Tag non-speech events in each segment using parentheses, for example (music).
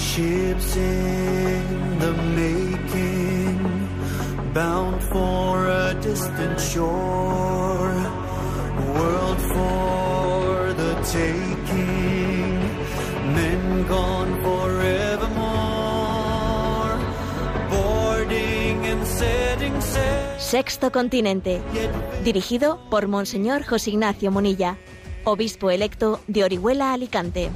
Ships in the making, bound for a distant shore, world for the taking, men gone forevermore, boarding and setting sail. Sexto Continente, dirigido por Monseñor José Ignacio Munilla, obispo electo de Orihuela Alicante.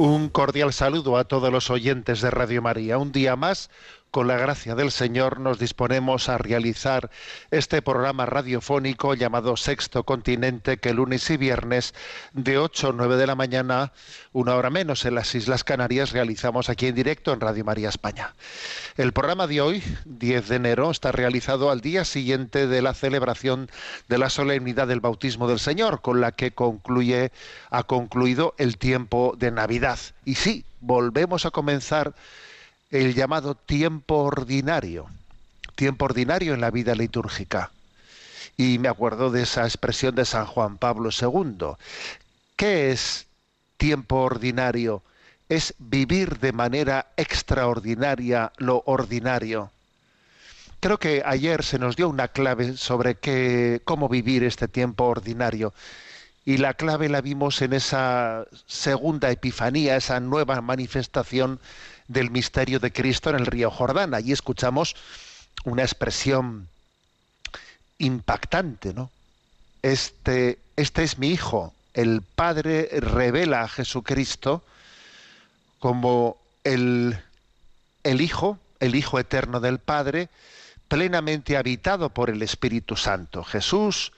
Un cordial saludo a todos los oyentes de Radio María. Un día más, con la gracia del Señor, nos disponemos a realizar este programa radiofónico llamado Sexto Continente, que lunes y viernes de 8 a 9 de la mañana, una hora menos en las Islas Canarias, realizamos aquí en directo en Radio María España. El programa de hoy, 10 de enero, está realizado al día siguiente de la celebración de la solemnidad del bautismo del Señor, con la que concluye, ha concluido el tiempo de Navidad. Y sí, volvemos a comenzar el llamado tiempo ordinario, tiempo ordinario en la vida litúrgica. Y me acuerdo de esa expresión de San Juan Pablo II. ¿Qué es tiempo ordinario? Es vivir de manera extraordinaria lo ordinario. Creo que ayer se nos dio una clave sobre qué, cómo vivir este tiempo ordinario. Y la clave la vimos en esa segunda epifanía, esa nueva manifestación del misterio de Cristo en el río Jordán. Allí escuchamos una expresión impactante, ¿no? Este, este es mi hijo. El Padre revela a Jesucristo como el, el Hijo, el Hijo eterno del Padre, plenamente habitado por el Espíritu Santo. Jesús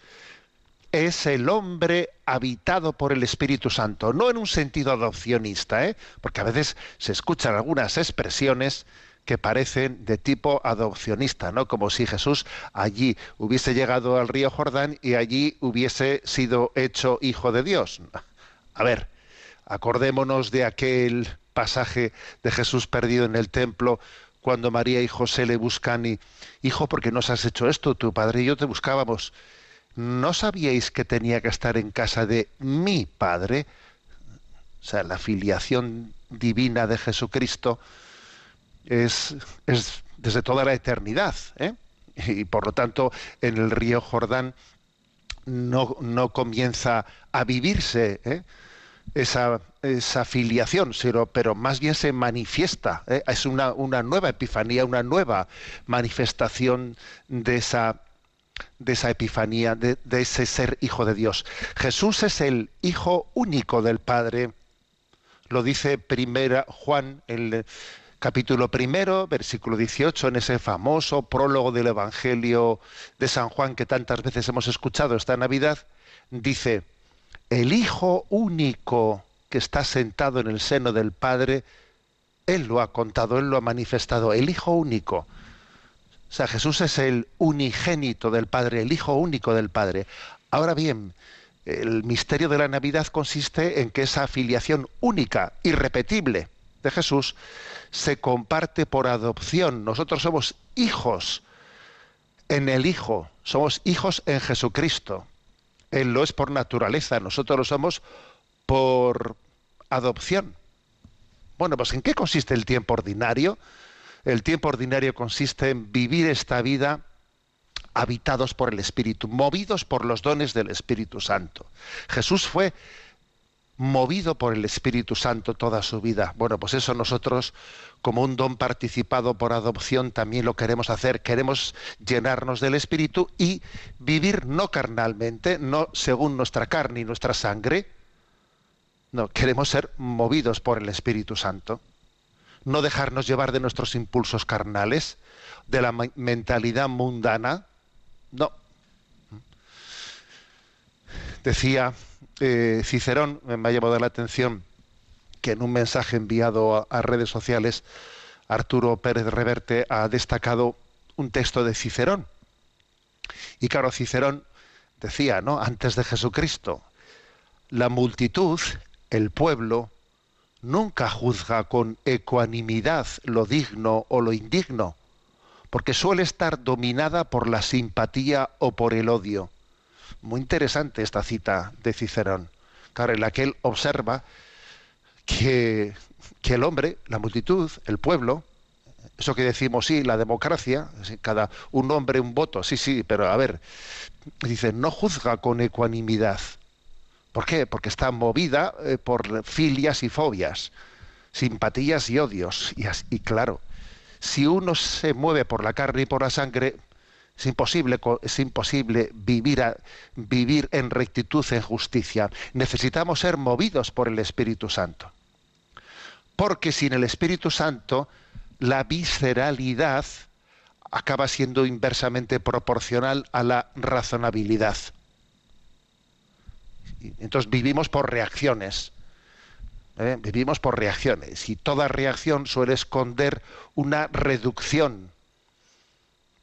es el hombre habitado por el Espíritu Santo, no en un sentido adopcionista, ¿eh? porque a veces se escuchan algunas expresiones que parecen de tipo adopcionista, ¿no? Como si Jesús allí hubiese llegado al río Jordán y allí hubiese sido hecho hijo de Dios. A ver, acordémonos de aquel pasaje de Jesús perdido en el templo cuando María y José le buscan y, hijo, ¿por qué nos has hecho esto? Tu padre y yo te buscábamos. ¿No sabíais que tenía que estar en casa de mi padre? O sea, la filiación divina de Jesucristo es, es desde toda la eternidad. ¿eh? Y por lo tanto, en el río Jordán no, no comienza a vivirse ¿eh? esa, esa filiación, sino, pero más bien se manifiesta. ¿eh? Es una, una nueva epifanía, una nueva manifestación de esa de esa epifanía, de, ese ser hijo de Dios. Jesús es el hijo único del Padre. Lo dice primera Juan, el capítulo primero, versículo 18, en ese famoso prólogo del Evangelio de San Juan que tantas veces hemos escuchado esta Navidad, dice, el hijo único que está sentado en el seno del Padre, Él lo ha contado, Él lo ha manifestado, el hijo único. O sea, Jesús es el unigénito del Padre, el Hijo único del Padre. Ahora bien, el misterio de la Navidad consiste en que esa afiliación única, irrepetible de Jesús, se comparte por adopción. Nosotros somos hijos en el Hijo, somos hijos en Jesucristo. Él lo es por naturaleza, nosotros lo somos por adopción. Bueno, pues ¿en qué consiste el tiempo ordinario? El tiempo ordinario consiste en vivir esta vida habitados por el Espíritu, movidos por los dones del Espíritu Santo. Jesús fue movido por el Espíritu Santo toda su vida. Bueno, pues eso nosotros, como un don participado por adopción, también lo queremos hacer. Queremos llenarnos del Espíritu y vivir no carnalmente, no según nuestra carne y nuestra sangre. No, queremos ser movidos por el Espíritu Santo no dejarnos llevar de nuestros impulsos carnales, de la mentalidad mundana. No. Decía eh, Cicerón, me ha llamado la atención que en un mensaje enviado a, a redes sociales, Arturo Pérez Reverte ha destacado un texto de Cicerón, Y claro, Cicerón decía, ¿no? Antes de Jesucristo, la multitud, el pueblo, nunca juzga con ecuanimidad lo digno o lo indigno, porque suele estar dominada por la simpatía o por el odio. Muy interesante esta cita de Cicerón, claro, en la que él observa que, que el hombre, la multitud, el pueblo, eso que decimos, sí, la democracia, cada un hombre, un voto, sí, sí, pero a ver, dice, no juzga con ecuanimidad. ¿Por qué? Porque está movida eh, por filias y fobias, simpatías y odios. Y, claro, si uno se mueve por la carne y por la sangre, es imposible, vivir, vivir en rectitud, en justicia. Necesitamos ser movidos por el Espíritu Santo. Porque sin el Espíritu Santo, la visceralidad acaba siendo inversamente proporcional a la razonabilidad. Entonces vivimos por reacciones. ¿eh? Vivimos por reacciones. Y toda reacción suele esconder una reducción.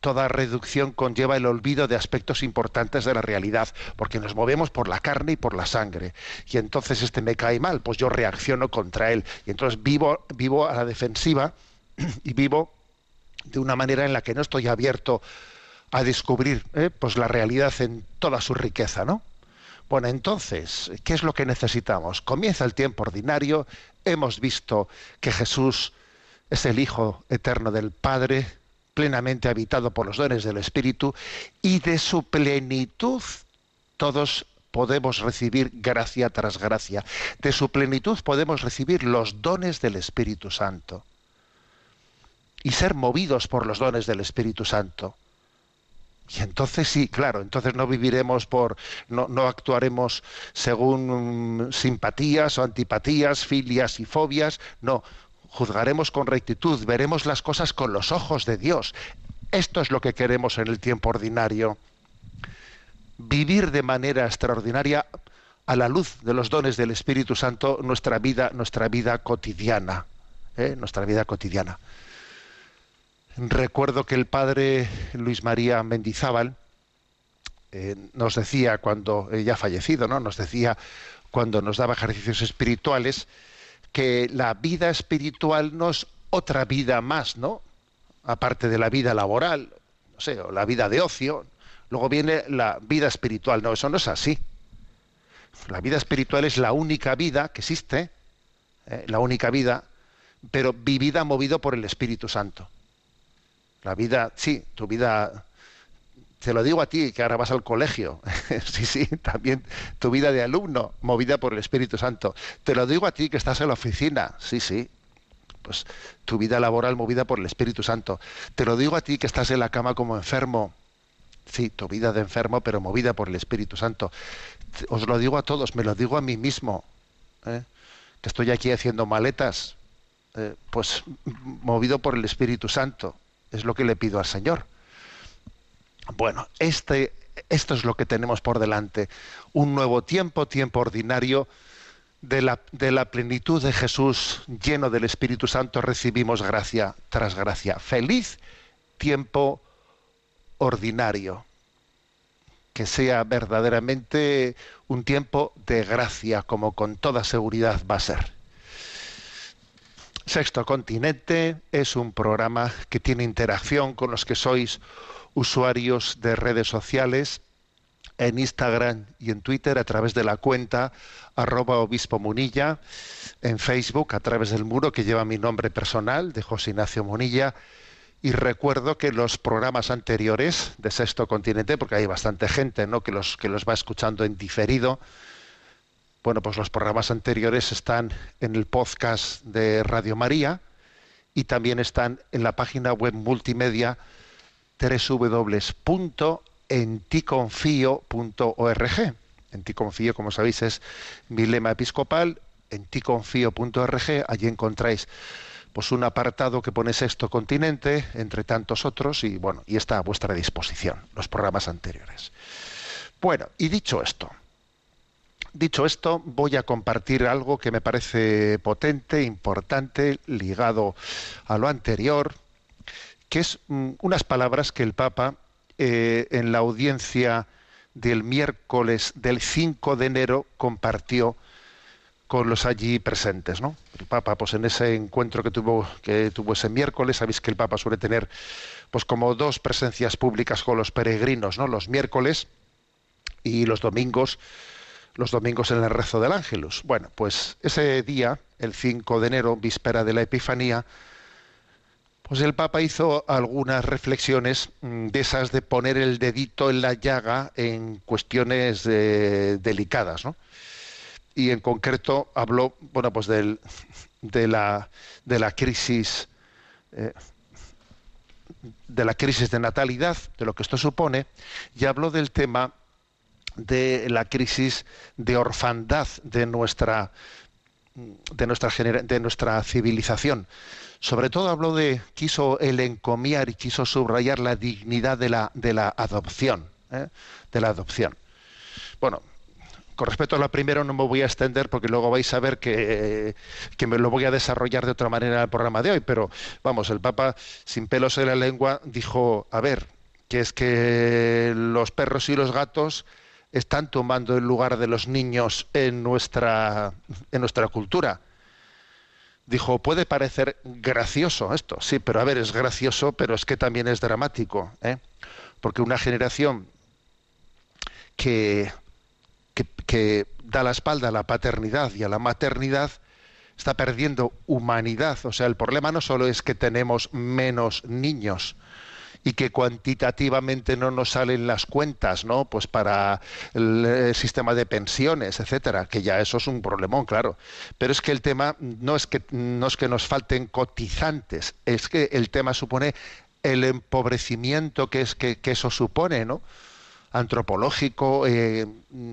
Toda reducción conlleva el olvido de aspectos importantes de la realidad, porque nos movemos por la carne y por la sangre. Y entonces este me cae mal, pues yo reacciono contra él. Y entonces vivo, vivo a la defensiva (clears throat) y vivo de una manera en la que no estoy abierto a descubrir ¿eh? pues la realidad en toda su riqueza, ¿no? Bueno, entonces, ¿qué es lo que necesitamos? Comienza el tiempo ordinario, hemos visto que Jesús es el Hijo eterno del Padre, plenamente habitado por los dones del Espíritu, y de su plenitud todos podemos recibir gracia tras gracia. De su plenitud podemos recibir los dones del Espíritu Santo y ser movidos por los dones del Espíritu Santo. Y entonces sí, claro, entonces no viviremos por, no, no actuaremos según mm, simpatías o antipatías, filias y fobias, no, juzgaremos con rectitud, veremos las cosas con los ojos de Dios. Esto es lo que queremos en el tiempo ordinario. Vivir de manera extraordinaria a la luz de los dones del Espíritu Santo nuestra vida, nuestra vida cotidiana, ¿eh? nuestra vida cotidiana. Recuerdo que el padre Luis María Mendizábal eh, nos decía cuando ya fallecido, ¿no? Nos decía cuando nos daba ejercicios espirituales que la vida espiritual no es otra vida más, ¿no? Aparte de la vida laboral, no sé, o la vida de ocio, luego viene la vida espiritual. No, eso no es así. La vida espiritual es la única vida que existe, ¿eh? la única vida, pero vivida movido por el Espíritu Santo. La vida, sí, tu vida, te lo digo a ti, que ahora vas al colegio, (laughs) sí, sí, también tu vida de alumno, movida por el Espíritu Santo. Te lo digo a ti que estás en la oficina, sí, sí, pues tu vida laboral movida por el Espíritu Santo. Te lo digo a ti que estás en la cama como enfermo, sí, tu vida de enfermo, pero movida por el Espíritu Santo. Os lo digo a todos, me lo digo a mí mismo, ¿eh? que estoy aquí haciendo maletas, eh, pues movido por el Espíritu Santo es lo que le pido al Señor. Bueno, este, esto es lo que tenemos por delante. Un nuevo tiempo, tiempo ordinario. De la, de la plenitud de Jesús, lleno del Espíritu Santo, recibimos gracia tras gracia. Feliz tiempo ordinario. Que sea verdaderamente un tiempo de gracia, como con toda seguridad va a ser. Sexto Continente es un programa que tiene interacción con los que sois usuarios de redes sociales en Instagram y en Twitter a través de la cuenta arroba obispo munilla, en Facebook a través del muro que lleva mi nombre personal de José Ignacio Munilla y recuerdo que los programas anteriores de Sexto Continente, porque hay bastante gente ¿no? que, los, que los va escuchando en diferido, bueno, pues los programas anteriores están en el podcast de Radio María y también están en la página web multimedia www.enticonfio.org. En ti confío, como sabéis, es mi lema episcopal. En ticonfío.org, allí encontráis pues un apartado que pone sexto continente, entre tantos otros, y bueno, y está a vuestra disposición, los programas anteriores. Bueno, y dicho esto, Dicho esto, voy a compartir algo que me parece potente, importante, ligado a lo anterior, que es mm, unas palabras que el Papa eh, en la audiencia del miércoles del 5 de enero compartió con los allí presentes, ¿no? El Papa, pues en ese encuentro que tuvo, que tuvo ese miércoles, sabéis que el Papa suele tener, pues como dos presencias públicas con los peregrinos, ¿no? Los miércoles y los domingos, los domingos en el rezo del Ángelus. Bueno, pues ese día, el 5 de enero, víspera de la Epifanía, pues el Papa hizo algunas reflexiones mm, de esas de poner el dedito en la llaga en cuestiones eh, delicadas, ¿no? y en concreto habló bueno pues del, de la de la crisis eh, de la crisis de natalidad de lo que esto supone y habló del tema de la crisis de orfandad de nuestra de nuestra de nuestra civilización sobre todo habló de quiso el encomiar y quiso subrayar la dignidad de la de la adopción ¿eh? de la adopción bueno con respecto a la primera no me voy a extender porque luego vais a ver que, que, me lo voy a desarrollar de otra manera en el programa de hoy, pero vamos, el Papa sin pelos en la lengua dijo, a ver, que es que los perros y los gatos están tomando el lugar de los niños en nuestra, en nuestra cultura. Dijo, puede parecer gracioso esto, sí, pero a ver, es gracioso, pero es que también es dramático, ¿eh? porque una generación que que, da la espalda a la paternidad y a la maternidad está perdiendo humanidad. O sea, el problema no solo es que tenemos menos niños y que cuantitativamente no nos salen las cuentas, ¿no? Pues para el, sistema de pensiones, etcétera, que ya eso es un problemón, claro. Pero es que el tema no es que no es que nos falten cotizantes, es que el tema supone el empobrecimiento que es que, eso supone, ¿no? antropológico, eh,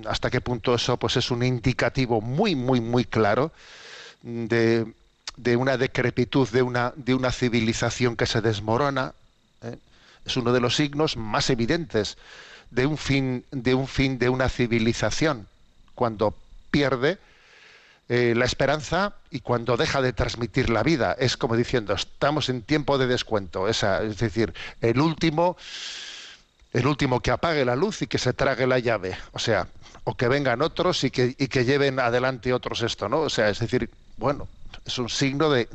hasta qué punto eso pues es un indicativo muy, muy, muy claro de, de una decrepitud de una, de una civilización que se desmorona. Es uno de los signos más evidentes de un fin, de un fin de una civilización, cuando pierde eh, la esperanza y cuando deja de transmitir la vida. Es como diciendo, estamos en tiempo de descuento. Esa, es decir, el último el último que apague la luz y que se trague la llave. O sea, o que vengan otros y que, y que lleven adelante otros esto, ¿no? O sea, es decir, bueno, es un signo de,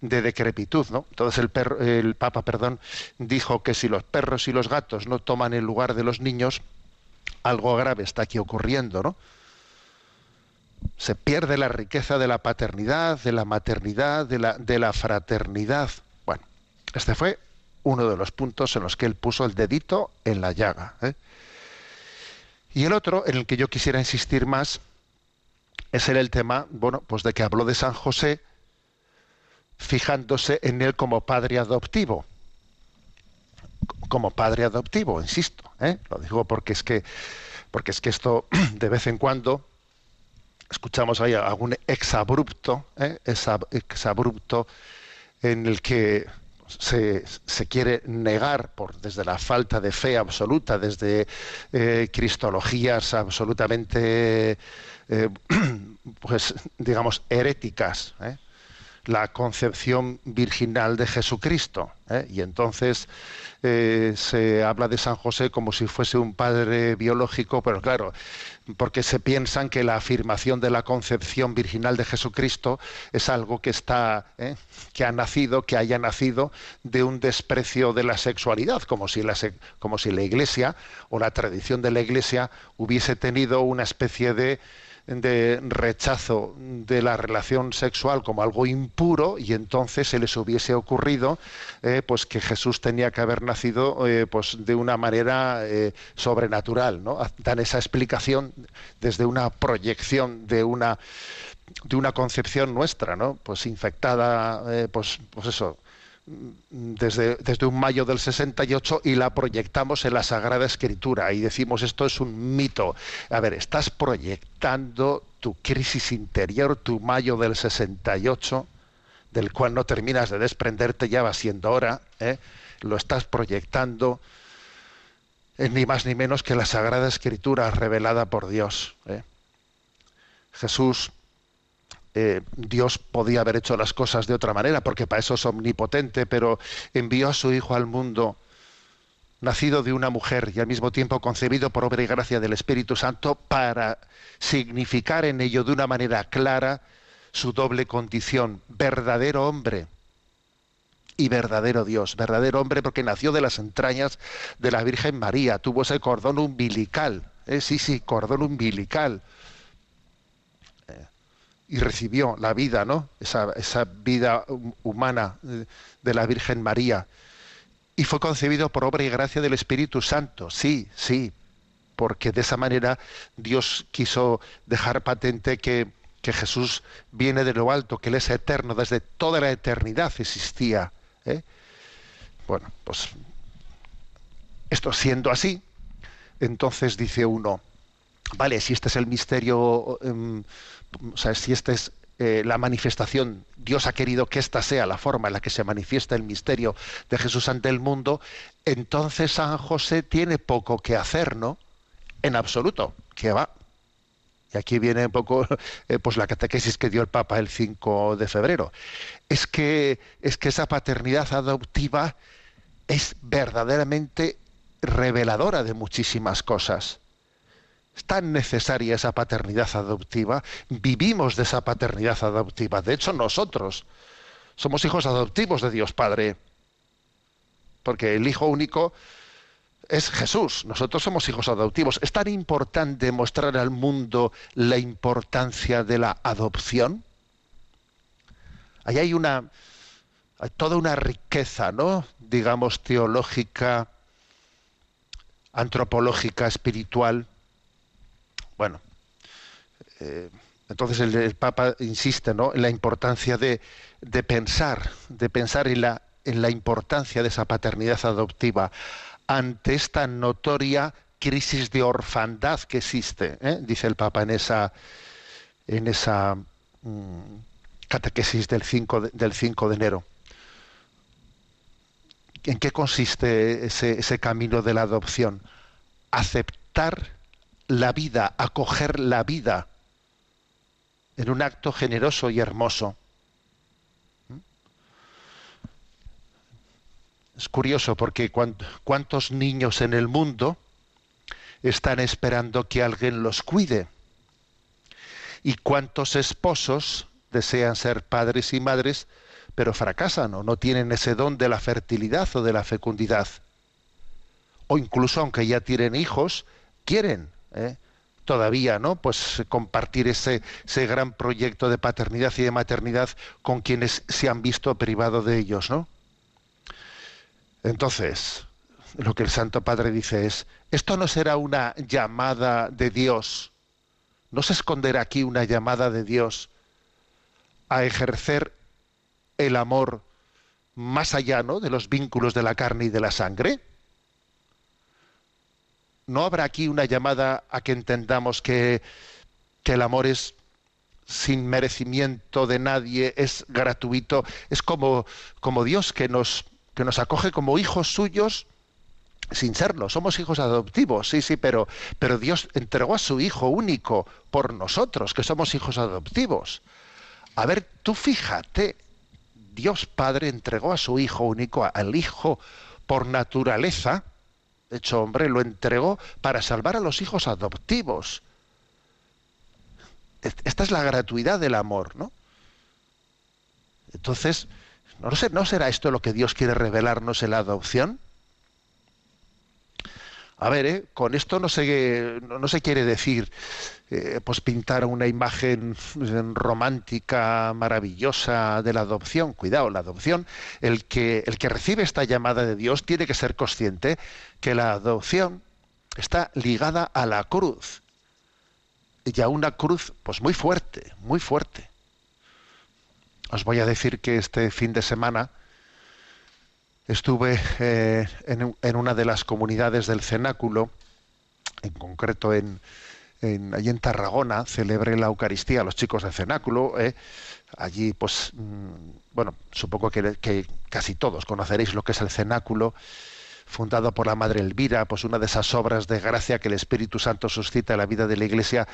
de decrepitud, ¿no? Entonces el, el Papa, perdón, dijo que si los perros y los gatos no toman el lugar de los niños, algo grave está aquí ocurriendo, ¿no? Se pierde la riqueza de la paternidad, de la maternidad, de la, de la fraternidad. Bueno, este fue uno de los puntos en los que él puso el dedito en la llaga. ¿eh? Y el otro, en el que yo quisiera insistir más, es el, el tema, bueno, pues de que habló de San José, fijándose en él como padre adoptivo. Como padre adoptivo, insisto, ¿eh? lo digo porque es que porque es que esto (clears throat) de vez en cuando escuchamos ahí algún exabrupto, ¿eh? exabrupto en el que se, se, quiere negar por desde la falta de fe absoluta, desde eh, cristologías absolutamente, eh, (clears throat) pues digamos, heréticas. La concepción virginal de Jesucristo. ¿eh? Y entonces eh, se habla de San José como si fuese un padre biológico, pero claro, porque se piensan que la afirmación de la concepción virginal de Jesucristo es algo que está, ¿eh? que ha nacido, que haya nacido de un desprecio de la sexualidad, como si la, como si la Iglesia o la tradición de la Iglesia hubiese tenido una especie de de rechazo de la relación sexual como algo impuro y entonces se les hubiese ocurrido eh, pues que Jesús tenía que haber nacido eh, pues de una manera eh, sobrenatural no dan esa explicación desde una proyección de una de una concepción nuestra no pues infectada pues pues eso desde, un mayo del 68 y la proyectamos en la Sagrada Escritura y decimos esto es un mito. A ver, estás proyectando tu crisis interior, tu mayo del 68, del cual no terminas de desprenderte, ya va siendo hora, ¿eh? lo estás proyectando ni más ni menos que la Sagrada Escritura revelada por Dios. ¿eh? Jesús eh, Dios podía haber hecho las cosas de otra manera, porque para eso es omnipotente, pero envió a su Hijo al mundo nacido de una mujer y al mismo tiempo concebido por obra y gracia del Espíritu Santo para significar en ello de una manera clara su doble condición, verdadero hombre y verdadero Dios, verdadero hombre porque nació de las entrañas de la Virgen María, tuvo ese cordón umbilical, ¿eh? sí, sí, cordón umbilical, y recibió la vida, ¿no? Esa, esa vida humana eh, de la Virgen María. Y fue concebido por obra y gracia del Espíritu Santo, sí, sí, porque de esa manera Dios quiso dejar patente que, que Jesús viene de lo alto, que Él es eterno, desde toda la eternidad existía. ¿eh? Bueno, pues esto siendo así, entonces dice uno, vale, si este es el misterio, em, si esta es eh, la manifestación, Dios ha querido que esta sea la forma en la que se manifiesta el misterio de Jesús ante el mundo, entonces San José tiene poco que hacer, ¿no? En absoluto, que va. Y aquí viene un poco eh, pues la catequesis que dio el Papa el 5 de febrero. Es que, es que esa paternidad adoptiva es verdaderamente reveladora de muchísimas cosas. Es tan necesaria esa paternidad adoptiva, vivimos de esa paternidad adoptiva. De hecho, nosotros somos hijos adoptivos de Dios Padre, porque el Hijo único es Jesús, nosotros somos hijos adoptivos. Es tan importante mostrar al mundo la importancia de la adopción. Ahí hay una, toda una riqueza, ¿no? Digamos, teológica, antropológica, espiritual, bueno, eh, entonces el, Papa insiste ¿no? en la importancia de, pensar, de pensar en la, en la importancia de esa paternidad adoptiva ante esta notoria crisis de orfandad que existe, ¿eh? dice el Papa en esa, en esa mm, catequesis del 5 de, del 5 de enero. ¿En qué consiste ese, ese camino de la adopción? Aceptar la vida, acoger la vida en un acto generoso y hermoso. Es curioso porque cuántos niños en el mundo están esperando que alguien los cuide y cuántos esposos desean ser padres y madres pero fracasan o no tienen ese don de la fertilidad o de la fecundidad. O incluso aunque ya tienen hijos, quieren ¿eh? todavía, ¿no? Pues compartir ese, ese gran proyecto de paternidad y de maternidad con quienes se han visto privados de ellos, ¿no? Entonces, lo que el Santo Padre dice es, esto no será una llamada de Dios, no se esconderá aquí una llamada de Dios a ejercer el amor más allá ¿no? de los vínculos de la carne y de la sangre. ¿No habrá aquí una llamada a que entendamos que, el amor es sin merecimiento de nadie, es gratuito, es como, como Dios que nos, que nos acoge como hijos suyos sin serlo, somos hijos adoptivos, sí, sí, pero, pero Dios entregó a su Hijo único por nosotros, que somos hijos adoptivos. A ver, tú fíjate, Dios Padre entregó a su Hijo único, al Hijo por naturaleza, hecho hombre, lo entregó para salvar a los hijos adoptivos. Esta es la gratuidad del amor, ¿no? Entonces, no, sé, ¿no será esto lo que Dios quiere revelarnos en la adopción? A ver, ¿eh? con esto no se, no, quiere decir eh, pues pintar una imagen romántica, maravillosa de la adopción. Cuidado, la adopción, el que, el que recibe esta llamada de Dios tiene que ser consciente que la adopción está ligada a la cruz. Y a una cruz, pues muy fuerte, muy fuerte. Os voy a decir que este fin de semana estuve eh, en, una de las comunidades del cenáculo, en concreto en, allí en Tarragona, celebré la Eucaristía a los chicos del cenáculo. Eh, allí, pues, mm, bueno, supongo que, casi todos conoceréis lo que es el cenáculo fundado por la Madre Elvira, pues una de esas obras de gracia que el Espíritu Santo suscita en la vida de la Iglesia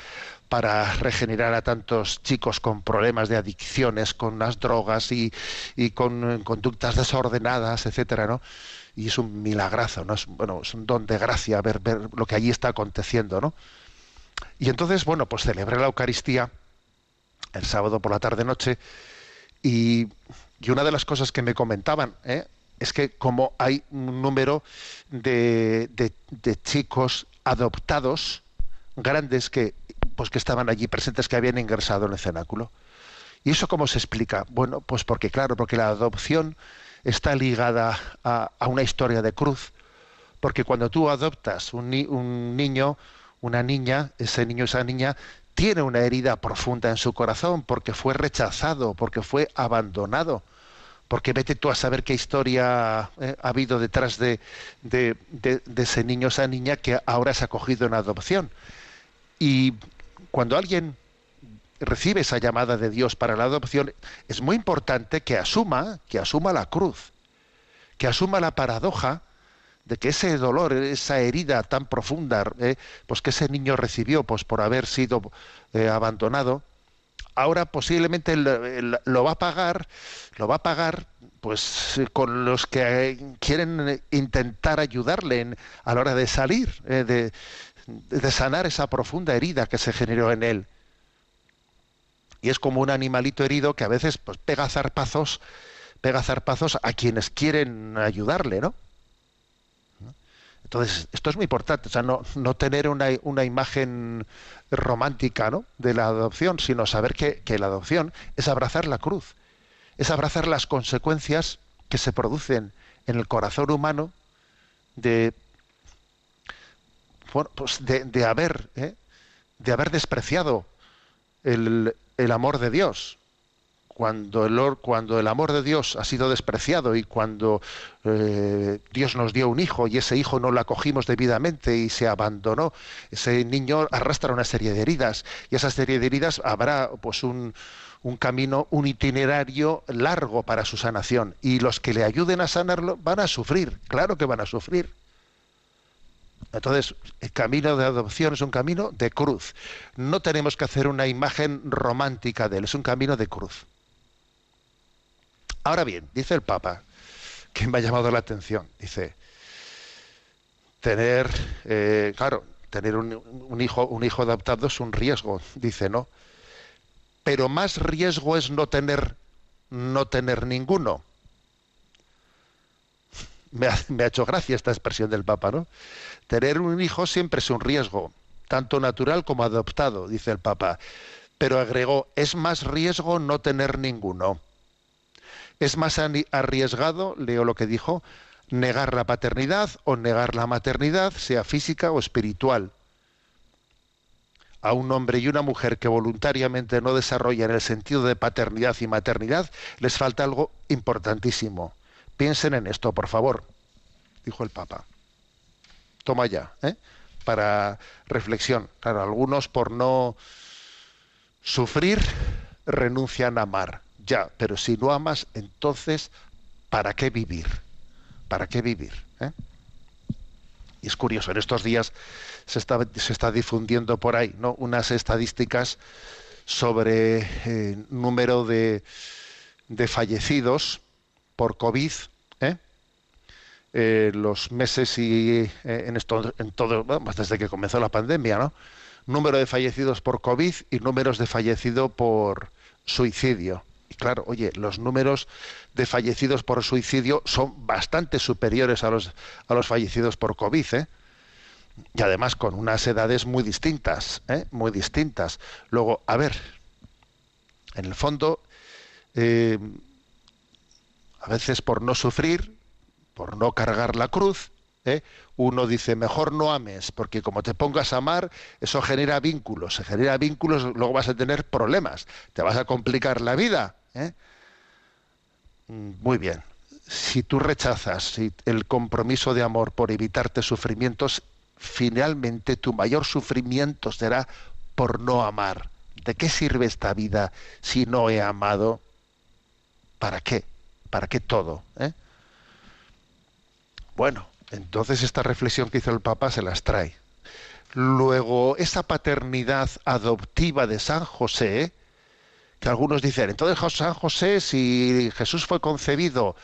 para regenerar a tantos chicos con problemas de adicciones, con las drogas y, con conductas desordenadas, etcétera, ¿no? y es un milagrazo, ¿no? Es, bueno, es un don de gracia ver, ver lo que allí está aconteciendo, ¿no? Y entonces, bueno, pues celebré la Eucaristía el sábado por la tarde-noche y, y una de las cosas que me comentaban ¿eh? Es que como hay un número de, chicos adoptados grandes que pues que estaban allí presentes que habían ingresado en el cenáculo. ¿Y eso cómo se explica? Bueno, pues porque claro, porque la adopción está ligada a, una historia de cruz, porque cuando tú adoptas un, un niño, una niña, ese niño, esa niña, tiene una herida profunda en su corazón, porque fue rechazado, porque fue abandonado, porque vete tú a saber qué historia eh, ha habido detrás de, ese niño, esa niña que ahora se ha cogido en adopción. Y cuando alguien recibe esa llamada de Dios para la adopción, es muy importante que asuma, que asuma la cruz, que asuma la paradoja de que ese dolor, esa herida tan profunda, eh, pues que ese niño recibió, pues por haber sido eh, abandonado, ahora posiblemente lo, va a pagar, lo va a pagar, pues con los que quieren intentar ayudarle en- a la hora de salir, eh, de, de sanar esa profunda herida que se generó en él. Y es como un animalito herido que a veces pues, pega zarpazos, pega zarpazos a quienes quieren ayudarle, ¿no? Entonces, esto es muy importante, o sea, no, no tener una, una imagen romántica ¿no? de la adopción, sino saber que, que la adopción es abrazar la cruz, es abrazar las consecuencias que se producen en el corazón humano de, pues de, de haber, ¿eh? de haber despreciado el, el amor de Dios. Cuando el, or- cuando el amor de Dios ha sido despreciado y cuando eh, Dios nos dio un hijo y ese hijo no lo acogimos debidamente y se abandonó, ese niño arrastra una serie de heridas y esa serie de heridas habrá pues un, un camino, un itinerario largo para su sanación y los que le ayuden a sanarlo van a sufrir, claro que van a sufrir. Entonces, el camino de adopción es un camino de cruz. No tenemos que hacer una imagen romántica de él, es un camino de cruz. Ahora bien, dice el Papa, que me ha llamado la atención, dice, tener, eh, claro, tener un, hijo, un hijo adoptado es un riesgo, dice, ¿no? Pero más riesgo es no tener, no tener ninguno. Me ha, me ha hecho gracia esta expresión del Papa, ¿no? Tener un hijo siempre es un riesgo, tanto natural como adoptado, dice el Papa. Pero agregó, es más riesgo no tener ninguno. Es más arriesgado, leo lo que dijo, negar la paternidad o negar la maternidad, sea física o espiritual. A un hombre y una mujer que voluntariamente no desarrollan el sentido de paternidad y maternidad, les falta algo importantísimo. Piensen en esto, por favor, dijo el Papa. Toma ya, ¿eh? para reflexión. Claro, algunos por no sufrir renuncian a amar. Ya, pero si no amas, entonces, ¿para qué vivir? ¿Para qué vivir? eh? Y es curioso, en estos días se está, se está difundiendo por ahí ¿no? unas estadísticas sobre eh, número de, de fallecidos por COVID, ¿eh? Los meses y en esto, en todo, bueno, desde que comenzó la pandemia, ¿no? Número de fallecidos por COVID y números de fallecido por suicidio. Y claro, oye, los números de fallecidos por suicidio son bastante superiores a los, a los fallecidos por COVID, ¿eh? Y además con unas edades muy distintas, ¿eh? Muy distintas. Luego, a ver, en el fondo, eh, a veces por no sufrir, por no cargar la cruz, ¿eh? uno dice, mejor no ames, porque como te pongas a amar, eso genera vínculos, se genera vínculos, luego vas a tener problemas, te vas a complicar la vida. ¿eh? Mm, Muy bien. Si tú rechazas el compromiso de amor por evitarte sufrimientos, finalmente tu mayor sufrimiento será por no amar. ¿De qué sirve esta vida si no he amado? ¿Para qué? ¿Para qué todo? ¿eh? Bueno, entonces esta reflexión que hizo el Papa se las trae. Luego, esa paternidad adoptiva de San José, que algunos dicen, entonces San José, si Jesús fue concebido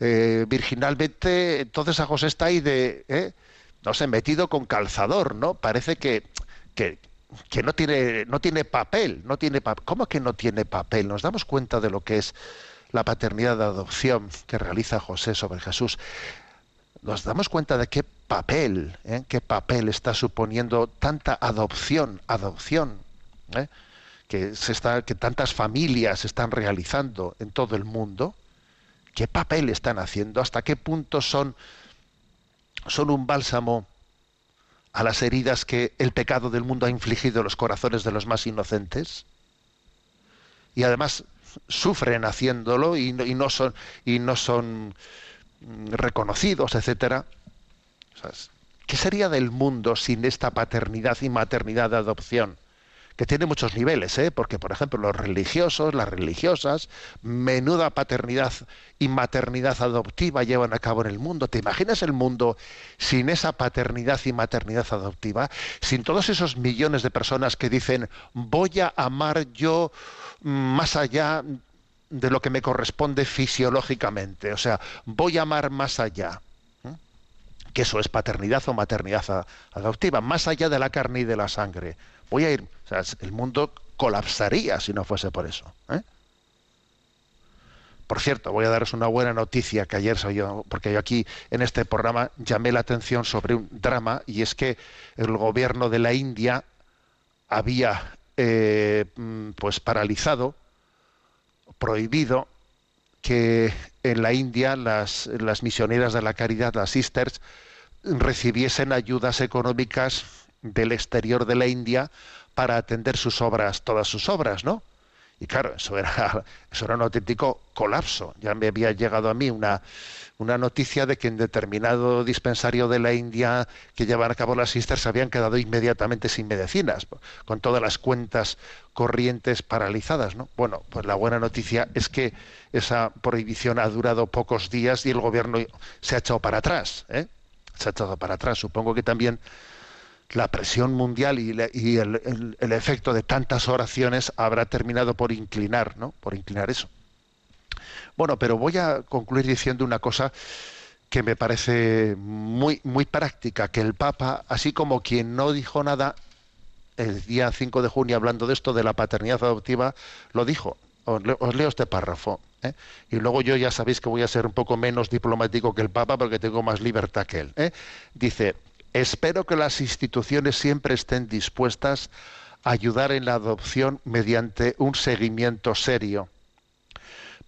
eh, virginalmente, entonces a José está ahí de, ¿eh? no sé, metido con calzador, ¿no? Parece que, que, no tiene, no tiene papel, no tiene papel. ¿Cómo que no tiene papel? Nos damos cuenta de lo que es la paternidad de adopción que realiza José sobre Jesús. Nos damos cuenta de qué papel, ¿eh? qué papel está suponiendo tanta adopción, adopción, ¿eh? que se está, que tantas familias están realizando en todo el mundo. ¿Qué papel están haciendo? ¿Hasta qué punto son, son un bálsamo a las heridas que el pecado del mundo ha infligido en los corazones de los más inocentes? Y además sufren haciéndolo y no, son y no son reconocidos, etcétera. ¿Qué sería del mundo sin esta paternidad y maternidad de adopción? que tiene muchos niveles, ¿eh? porque por ejemplo los religiosos, las religiosas, menuda paternidad y maternidad adoptiva llevan a cabo en el mundo. ¿Te imaginas el mundo sin esa paternidad y maternidad adoptiva? Sin todos esos millones de personas que dicen voy a amar yo más allá de lo que me corresponde fisiológicamente, o sea, voy a amar más allá ¿eh? que eso es paternidad o maternidad adoptiva, más allá de la carne y de la sangre. Voy a ir, o sea, el mundo colapsaría si no fuese por eso. ¿eh? Por cierto, voy a daros una buena noticia que ayer yo, porque yo aquí en este programa llamé la atención sobre un drama y es que el gobierno de la India había eh, mm, pues paralizado, prohibido que en la India las, las misioneras de la caridad, las sisters, recibiesen ayudas económicas del exterior de la India para atender sus obras, todas sus obras, ¿no? Y claro, eso era, (laughs) eso era un auténtico colapso. Ya me había llegado a mí una, noticia de que en determinado dispensario de la India que llevan a cabo las sisters se habían quedado inmediatamente sin medicinas, con todas las cuentas corrientes paralizadas, ¿no? Bueno, pues la buena noticia es que esa prohibición ha durado pocos días y el gobierno se ha echado para atrás, ¿eh? Se ha echado para atrás. Supongo que también la presión mundial y, el, efecto de tantas oraciones habrá terminado por inclinar, ¿no? Por inclinar eso. Bueno, pero voy a concluir diciendo una cosa que me parece muy, muy práctica, que el Papa, así como quien no dijo nada el día 5 de junio hablando de esto de la paternidad adoptiva, lo dijo. Os leo, os leo este párrafo. ¿eh? Y luego yo ya sabéis que voy a ser un poco menos diplomático que el Papa porque tengo más libertad que él. ¿eh? Dice, espero que las instituciones siempre estén dispuestas a ayudar en la adopción mediante un seguimiento serio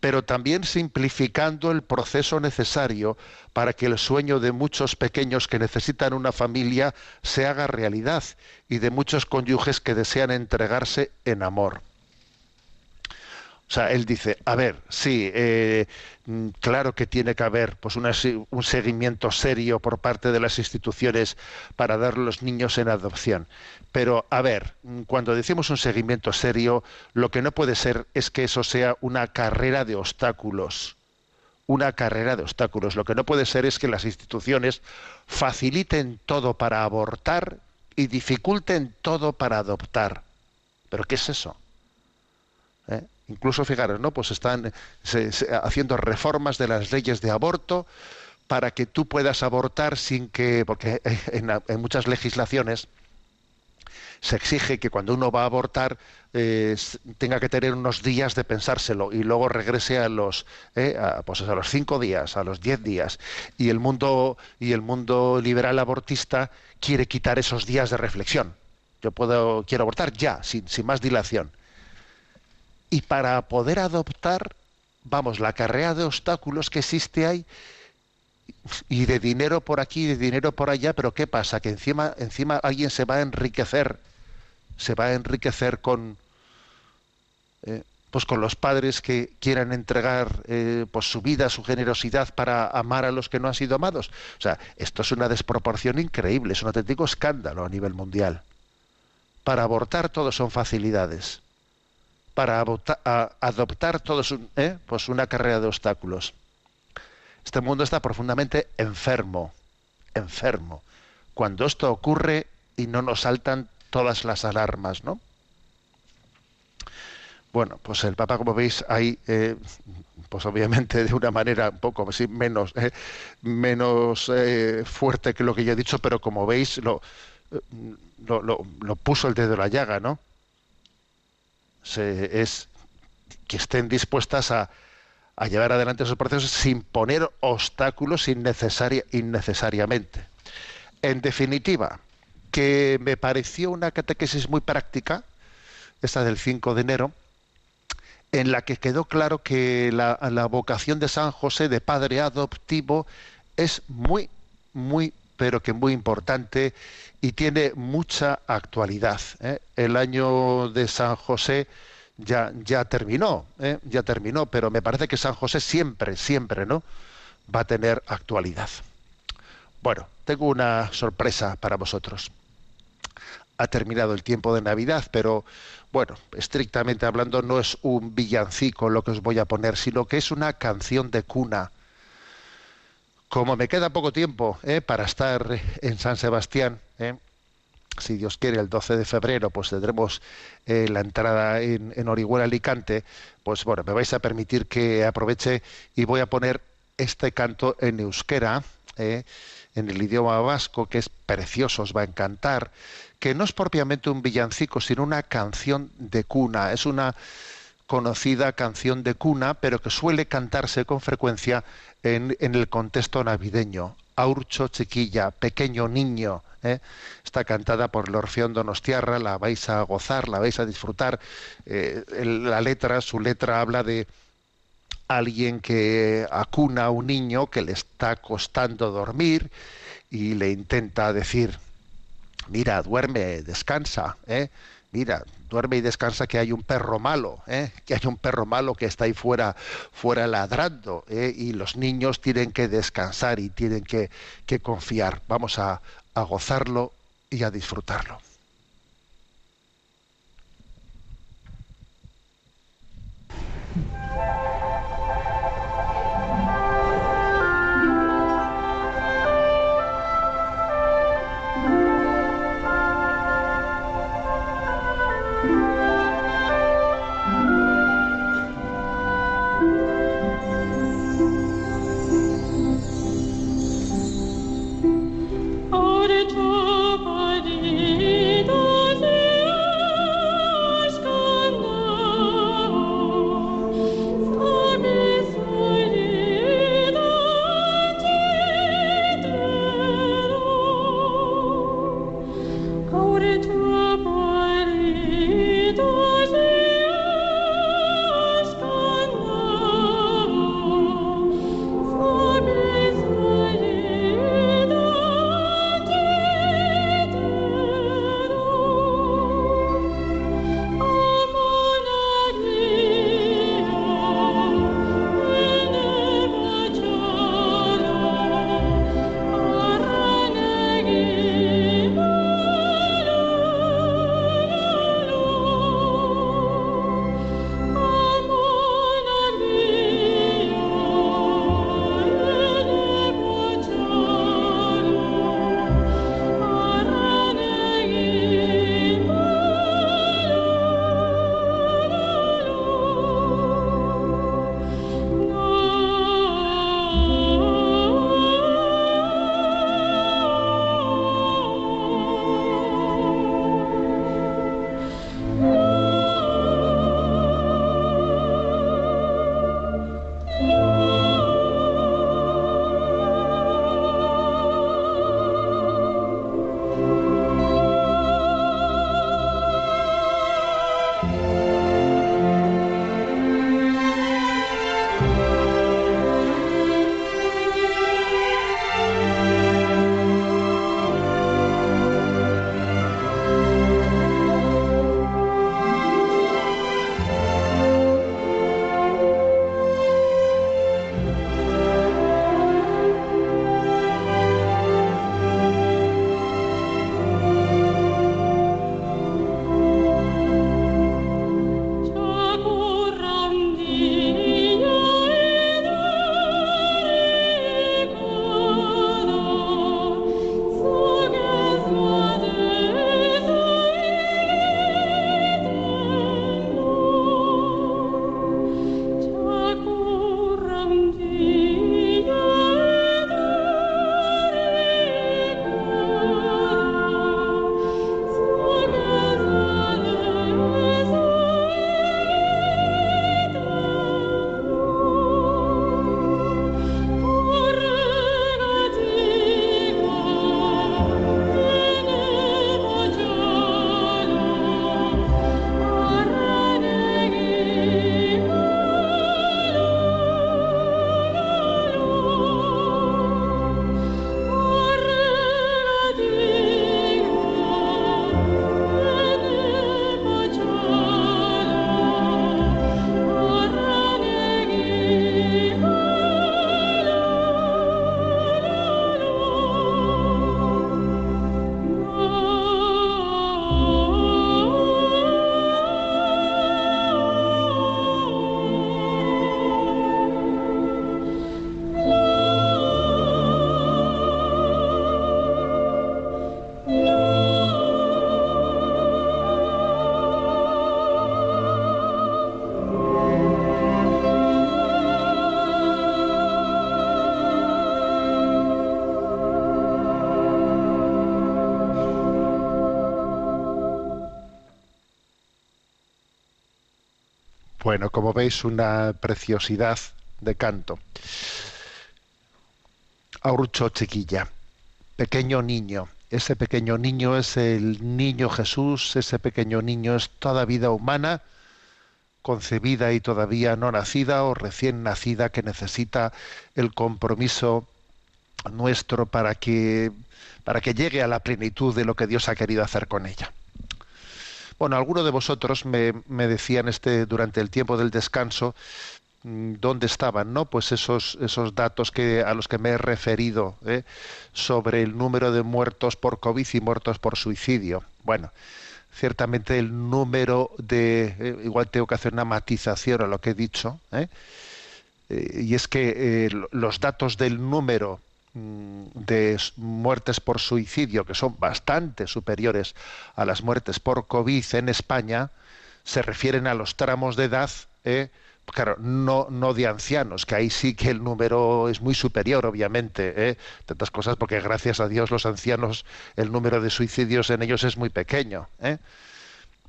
pero también simplificando el proceso necesario para que el sueño de muchos pequeños que necesitan una familia se haga realidad y de muchos cónyuges que desean entregarse en amor. O sea, él dice, a ver, sí, eh, claro que tiene que haber pues un seguimiento serio por parte de las instituciones para dar los niños en adopción. Pero, a ver, mm, cuando decimos un seguimiento serio, lo que no puede ser es que eso sea una carrera de obstáculos. Una carrera de obstáculos. Lo que no puede ser es que las instituciones faciliten todo para abortar y dificulten todo para adoptar. ¿Pero qué es eso? ¿eh? Incluso, fijaros, ¿no? Pues están haciendo reformas de las leyes de aborto para que tú puedas abortar sin que, porque (laughs) en, muchas legislaciones se exige que cuando uno va a abortar eh, tenga que tener unos días de pensárselo y luego regrese a los eh, pues a los cinco días, a los diez días y el mundo y el mundo liberal abortista quiere quitar esos días de reflexión. Yo puedo quiero abortar ya, sin, sin más dilación. Y para poder adoptar, vamos, la carrera de obstáculos que existe ahí y de dinero por aquí, de dinero por allá, pero ¿qué pasa? Que encima, encima alguien se va a enriquecer, se va a enriquecer con, eh, pues con los padres que quieran entregar eh, pues su vida, su generosidad para amar a los que no han sido amados. O sea, esto es una desproporción increíble, es un auténtico escándalo a nivel mundial. Para abortar todo son facilidades. Para adoptar todo es un- ¿eh? pues una carrera de obstáculos. Este mundo está profundamente enfermo, enfermo. Cuando esto ocurre y no nos saltan todas las alarmas, ¿no? Bueno, pues el Papa, como veis, hay, eh, pues obviamente de una manera un poco menos, eh, menos fuerte que lo que yo he dicho, pero como veis, lo, lo, lo, puso el dedo en la llaga, ¿no? Se, es que estén dispuestas a, llevar adelante esos procesos sin poner obstáculos innecesaria, innecesariamente. En definitiva, que me pareció una catequesis muy práctica, esta del 5 de enero, en la que quedó claro que la, vocación de San José de padre adoptivo es muy, muy, pero que muy importante y tiene mucha actualidad. ¿eh? El año de San José ya, ya terminó, ¿eh? ya terminó, pero me parece que San José siempre, siempre, ¿no? Va a tener actualidad. Bueno, tengo una sorpresa para vosotros. Ha terminado el tiempo de Navidad, pero bueno, estrictamente hablando, no es un villancico lo que os voy a poner, sino que es una canción de cuna. Como me queda poco tiempo ¿eh? para estar en San Sebastián, ¿eh? si Dios quiere, el 12 de febrero, pues tendremos eh, la entrada en, en, Orihuela Alicante, pues bueno, me vais a permitir que aproveche y voy a poner este canto en euskera, en el idioma vasco, que es precioso, os va a encantar que no es propiamente un villancico, sino una canción de cuna. Es una conocida canción de cuna, pero que suele cantarse con frecuencia en, el contexto navideño. Aurcho chiquilla, pequeño niño. ¿eh? Está cantada por el Orfeón Donostiarra, la vais a gozar, la vais a disfrutar. Eh, la letra, su letra habla de alguien que acuna a un niño que le está costando dormir y le intenta decir, mira, duerme, descansa, ¿eh? mira, duerme y descansa que hay un perro malo, ¿eh? que hay un perro malo que está ahí fuera, fuera ladrando, ¿eh? y los niños tienen que descansar y tienen que, que confiar. Vamos a, a gozarlo y a disfrutarlo. Bueno, como veis, una preciosidad de canto. Aurucho chiquilla, pequeño niño. Ese pequeño niño es el niño Jesús, ese pequeño niño es toda vida humana, concebida y todavía no nacida o recién nacida que necesita el compromiso nuestro para que para que llegue a la plenitud de lo que Dios ha querido hacer con ella. Bueno, algunos de vosotros me, decían este durante el tiempo del descanso mm, dónde estaban, ¿no? Pues esos esos datos que a los que me he referido ¿eh? sobre el número de muertos por COVID y muertos por suicidio. Bueno, ciertamente el número de eh, igual tengo que hacer una matización a lo que he dicho, ¿eh? Y es que los datos del número de s- muertes por suicidio, que son bastante superiores a las muertes por COVID en España, se refieren a los tramos de edad, ¿eh? claro, no, no de ancianos, que ahí sí que el número es muy superior, obviamente, ¿eh? tantas cosas, porque gracias a Dios los ancianos, el número de suicidios en ellos es muy pequeño. ¿eh?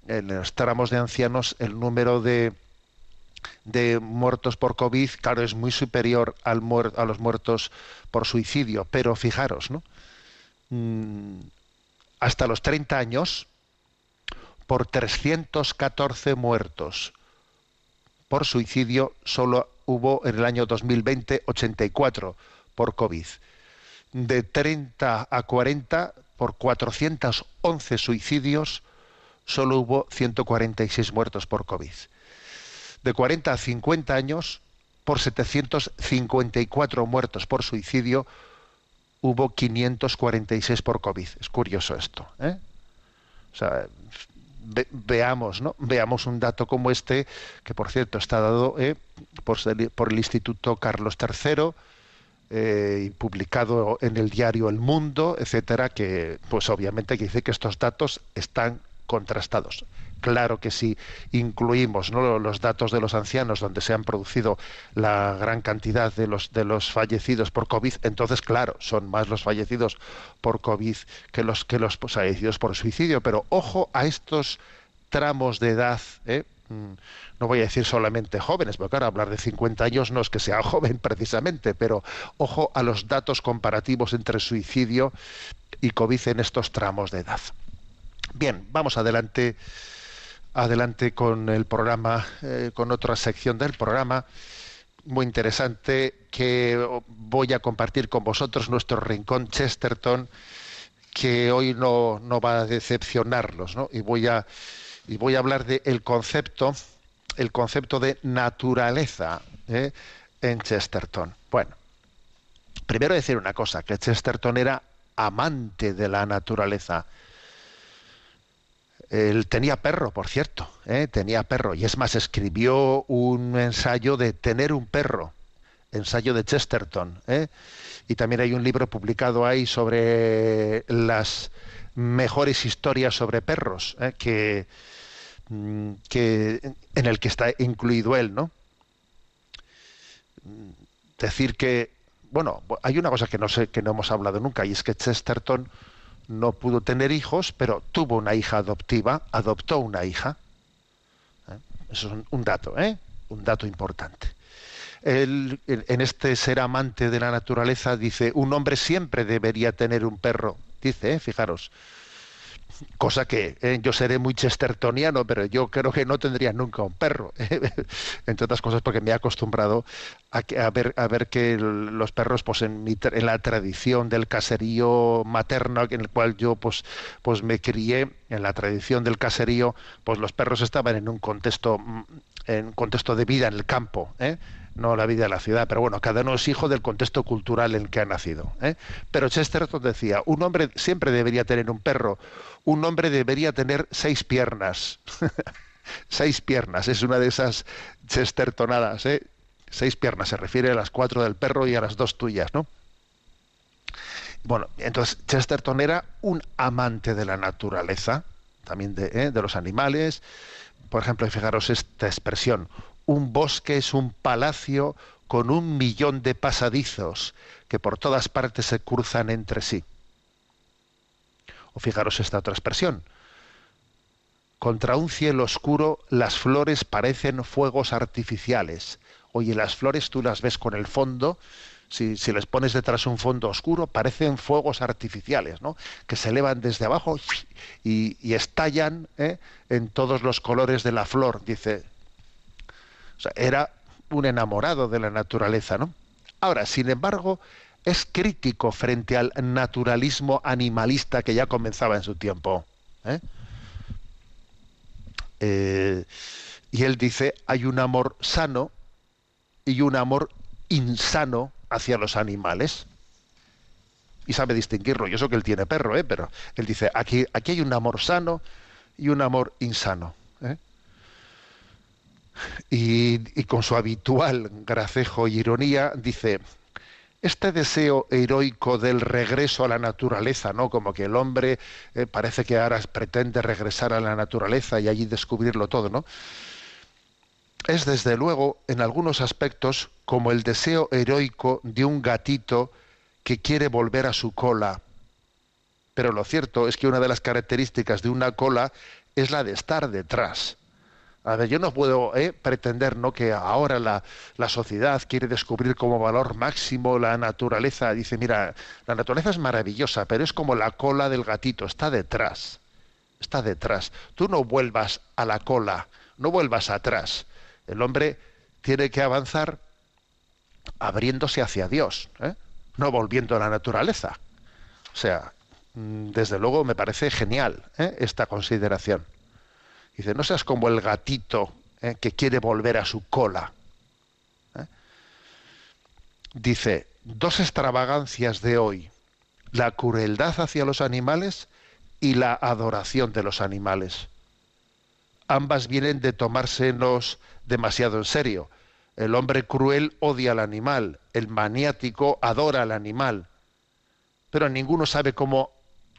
En los tramos de ancianos, el número de, de muertos por COVID, claro, es muy superior al muer- a los muertos por suicidio. Pero fijaros, ¿no? Mm, hasta los 30 años, por 314 muertos por suicidio, solo hubo en el año 2020 84 por COVID. De 30 a 40, por 411 suicidios, solo hubo 146 muertos por COVID de 40 a 50 años, por 754 muertos por suicidio, hubo 546 por COVID. Es curioso esto. ¿eh? O sea, ve- veamos, ¿no? Veamos un dato como este, que por cierto está dado ¿eh? por, el- Instituto Carlos III, eh, publicado en el diario El Mundo, etcétera, que pues obviamente que dice que estos datos están contrastados. Claro que si incluimos ¿no? los datos de los ancianos donde se han producido la gran cantidad de los fallecidos por COVID, entonces claro, son más los fallecidos por COVID que los que los fallecidos por suicidio, pero ojo a estos tramos de edad, ¿eh? Mm, no voy a decir solamente jóvenes, porque claro, hablar de 50 años no es que sea (laughs) joven precisamente, pero ojo a los datos comparativos entre suicidio y COVID en estos tramos de edad. Bien, vamos adelante, adelante con el programa, eh, con otra sección del programa muy interesante que voy a compartir con vosotros nuestro rincón Chesterton que hoy no, no va a decepcionarlos, ¿no? Y voy a y voy a hablar del el concepto, el concepto de naturaleza ¿eh? en Chesterton. Bueno, primero decir una cosa, que Chesterton era amante de la naturaleza. Él tenía perro, por cierto, ¿eh? tenía perro, y es más, escribió un ensayo de tener un perro, ensayo de Chesterton, ¿eh? y también hay un libro publicado ahí sobre las mejores historias sobre perros, ¿eh? que, mm, que en el que está incluido él, ¿no? Decir que, bueno, hay una cosa que no sé, que no hemos hablado nunca, y es que Chesterton no pudo tener hijos, pero tuvo una hija adoptiva, adoptó una hija. ¿eh? Eso es un, un dato, ¿eh? Un dato importante. En en este ser amante de la naturaleza, dice, un hombre siempre debería tener un perro. Dice, ¿eh? fijaros. Cosa que eh, yo seré muy chestertoniano, pero yo creo que no tendría nunca un perro. (laughs) Entre otras cosas porque me he acostumbrado a, que- a ver, a ver que los perros, pues en, mi en la tradición del caserío materno en el cual yo pues, pues me crié, en la tradición del caserío, pues los perros estaban en un contexto, mm, en contexto de vida en el campo, ¿eh? No la vida de la ciudad, pero bueno, cada uno es hijo del contexto cultural en el que ha nacido. ¿eh? Pero Chesterton decía, un hombre siempre debería tener un perro, un hombre debería tener seis piernas. (laughs) seis piernas, es una de esas chestertonadas, ¿eh? Seis piernas, se refiere a las cuatro del perro y a las dos tuyas, ¿no? Bueno, entonces Chesterton era un amante de la naturaleza, también de, ¿eh? de los animales. Por ejemplo, fijaros esta expresión, un bosque es un palacio con un millón de pasadizos que por todas partes se cruzan entre sí. O fijaros esta otra expresión, Contra un cielo oscuro las flores parecen fuegos artificiales. Oye, las flores tú las ves con el fondo, si, si les pones detrás un fondo oscuro, parecen fuegos artificiales, ¿no? Que se elevan desde abajo y, estallan ¿eh? en todos los colores de la flor, dice. O sea, era un enamorado de la naturaleza, ¿no? Ahora, sin embargo, es crítico frente al naturalismo animalista que ya comenzaba en su tiempo. ¿eh? Eh, y él dice, hay un amor sano y un amor insano hacia los animales. Y sabe distinguirlo. Y eso que él tiene perro, ¿eh? pero él dice, aquí, aquí hay un amor sano y un amor insano. ¿eh? Y, con su habitual gracejo y ironía dice, este deseo heroico del regreso a la naturaleza, ¿no? Como que el hombre eh, parece que ahora pretende regresar a la naturaleza y allí descubrirlo todo, ¿no? Es desde luego, en algunos aspectos, como el deseo heroico de un gatito que quiere volver a su cola. Pero lo cierto es que una de las características de una cola es la de estar detrás. A ver, yo no puedo eh, pretender ¿no? que ahora la, la, sociedad quiere descubrir como valor máximo la naturaleza. Dice, mira, la naturaleza es maravillosa, pero es como la cola del gatito, está detrás. Está detrás. Tú no vuelvas a la cola, no vuelvas atrás. El hombre tiene que avanzar abriéndose hacia Dios, ¿eh? no volviendo a la naturaleza. O sea, mm, desde luego me parece genial ¿eh? esta consideración. Dice, no seas como el gatito ¿eh? que quiere volver a su cola. ¿eh? Dice, dos extravagancias de hoy, la crueldad hacia los animales y la adoración de los animales. Ambas vienen de tomársenos demasiado en serio. El hombre cruel odia al animal, el maniático adora al animal, pero ninguno sabe cómo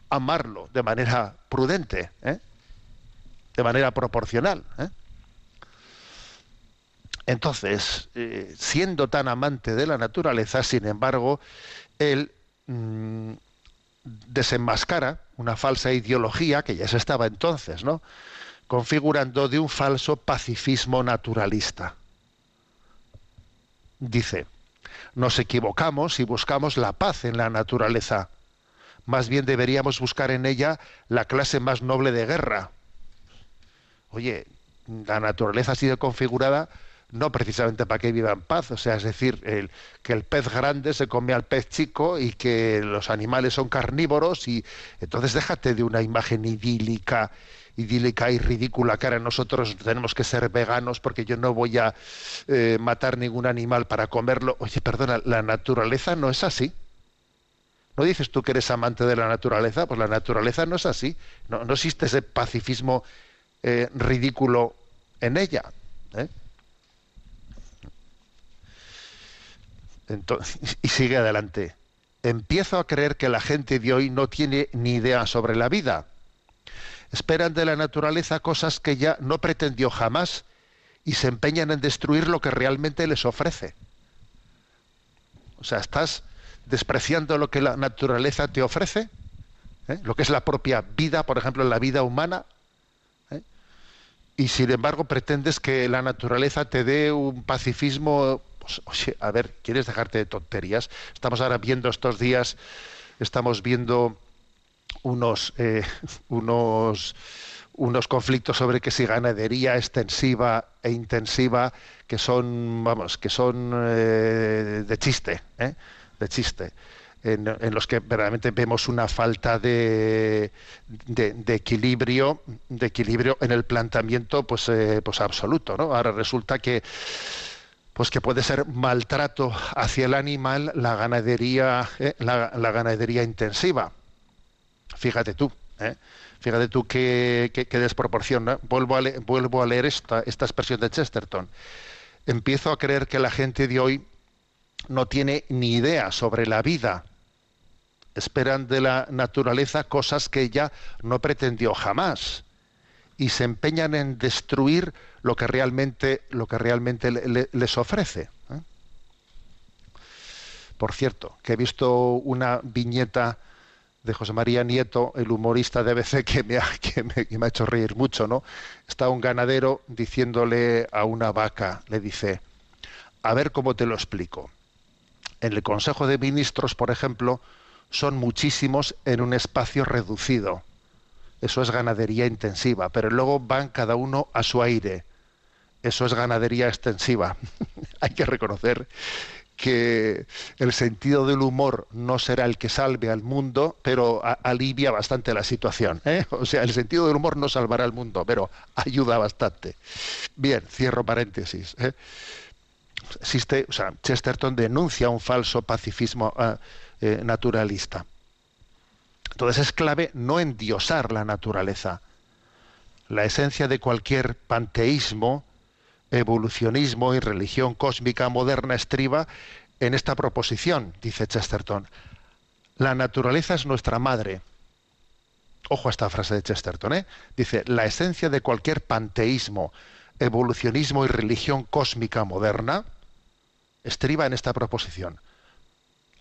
amarlo de manera prudente. ¿eh? De manera proporcional. ¿eh? Entonces, eh, siendo tan amante de la naturaleza, sin embargo, él mmm, desenmascara una falsa ideología que ya se estaba entonces, ¿no? configurando de un falso pacifismo naturalista. Dice, nos equivocamos y buscamos la paz en la naturaleza. Más bien deberíamos buscar en ella la clase más noble de guerra, oye, la naturaleza ha sido configurada no precisamente para que viva en paz, o sea, es decir, que el pez grande se come al pez chico y que los animales son carnívoros y entonces déjate de una imagen idílica, idílica y ridícula que ahora nosotros tenemos que ser veganos porque yo no voy a eh, matar ningún animal para comerlo. Oye, perdona, la naturaleza no es así. ¿No dices tú que eres amante de la naturaleza? Pues la naturaleza no es así. No, no existe ese pacifismo eh, ridículo en ella. ¿eh? Entonces, (laughs) y sigue adelante. Empiezo a creer que la gente de hoy no tiene ni idea sobre la vida. Esperan de la naturaleza cosas que ya no pretendió jamás y se empeñan en destruir lo que realmente les ofrece. O sea, estás despreciando lo que la naturaleza te ofrece, ¿eh? lo que es la propia vida, por ejemplo, la vida humana, y sin embargo pretendes que la naturaleza te dé un pacifismo. Pues, oye, a ver, ¿quieres dejarte de tonterías? Estamos ahora viendo estos días, estamos viendo unos, eh, (laughs) unos, unos conflictos sobre que si ganadería extensiva e intensiva que son, vamos, que son eh, de chiste, ¿eh? de chiste en, los que verdaderamente vemos una falta de, de, equilibrio de equilibrio en el planteamiento pues eh, pues absoluto no ahora resulta que pues que puede ser maltrato hacia el animal la ganadería eh, la, ganadería intensiva. Fíjate tú ¿eh? fíjate tú qué, qué, desproporción vuelvo a, le, vuelvo a leer esta esta expresión de Chesterton. Empiezo a creer que la gente de hoy no tiene ni idea sobre la vida esperan de la naturaleza cosas que ella no pretendió jamás y se empeñan en destruir lo que realmente lo que realmente le, le, les ofrece ¿eh? por cierto que he visto una viñeta de José María Nieto, el humorista de ABC, que me, ha, que me ha hecho reír mucho, ¿no? Está un ganadero diciéndole a una vaca, le dice, a ver cómo te lo explico. En el Consejo de Ministros, por ejemplo, son muchísimos en un espacio reducido. Eso es ganadería intensiva, pero luego van cada uno a su aire. Eso es ganadería extensiva. (laughs) Hay que reconocer que el sentido del humor no será el que salve al mundo, pero alivia bastante la situación. ¿eh? (laughs) O sea, el sentido del humor no salvará al mundo, pero ayuda bastante. Bien, cierro paréntesis. ¿eh? Existe, o sea, Chesterton denuncia un falso pacifismo ah, eh, naturalista. Entonces es clave no endiosar la naturaleza. La esencia de cualquier panteísmo, evolucionismo y religión cósmica moderna estriba en esta proposición, dice Chesterton. La naturaleza es nuestra madre. Ojo a esta frase de Chesterton, ¿eh? Dice, la esencia de cualquier panteísmo, evolucionismo y religión cósmica moderna estriba en esta proposición.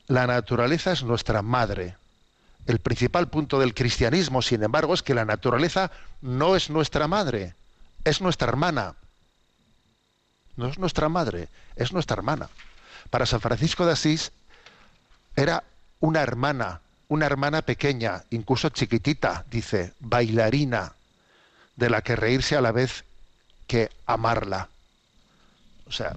La naturaleza es nuestra madre. El principal punto del cristianismo, sin embargo, es que la naturaleza no es nuestra madre, es nuestra hermana. No es nuestra madre, es nuestra hermana. Para San Francisco de Asís era una hermana, una hermana pequeña, incluso chiquitita, dice, bailarina, de la que reírse a la vez que amarla. O sea,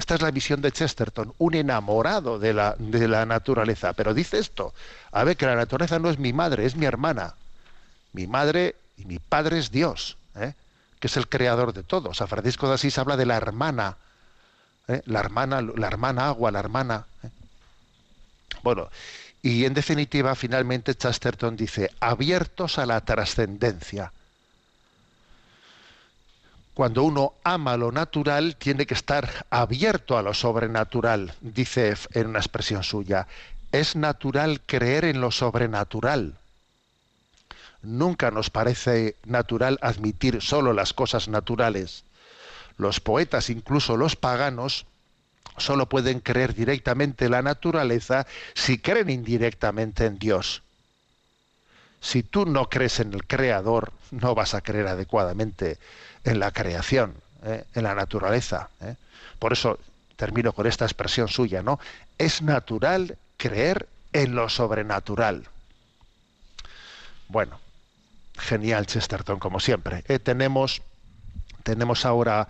esta es la visión de Chesterton, un enamorado de la, de la naturaleza. Pero dice esto, a ver, que la naturaleza no es mi madre, es mi hermana. Mi madre y mi padre es Dios, ¿eh? que es el creador de todo. San Francisco de Asís habla de la hermana, ¿eh? la hermana, la hermana agua, la hermana. ¿eh? Bueno, y en definitiva, finalmente Chesterton dice, abiertos a la trascendencia. Cuando uno ama lo natural, tiene que estar abierto a lo sobrenatural, dice en una expresión suya. Es natural creer en lo sobrenatural. Nunca nos parece natural admitir solo las cosas naturales. Los poetas, incluso los paganos, solo pueden creer directamente en la naturaleza si creen indirectamente en Dios. Si tú no crees en el Creador, no vas a creer adecuadamente en la creación, ¿eh? en la naturaleza. ¿eh? Por eso termino con esta expresión suya, ¿no? Es natural creer en lo sobrenatural. Bueno, genial Chesterton, como siempre. Eh, tenemos, tenemos ahora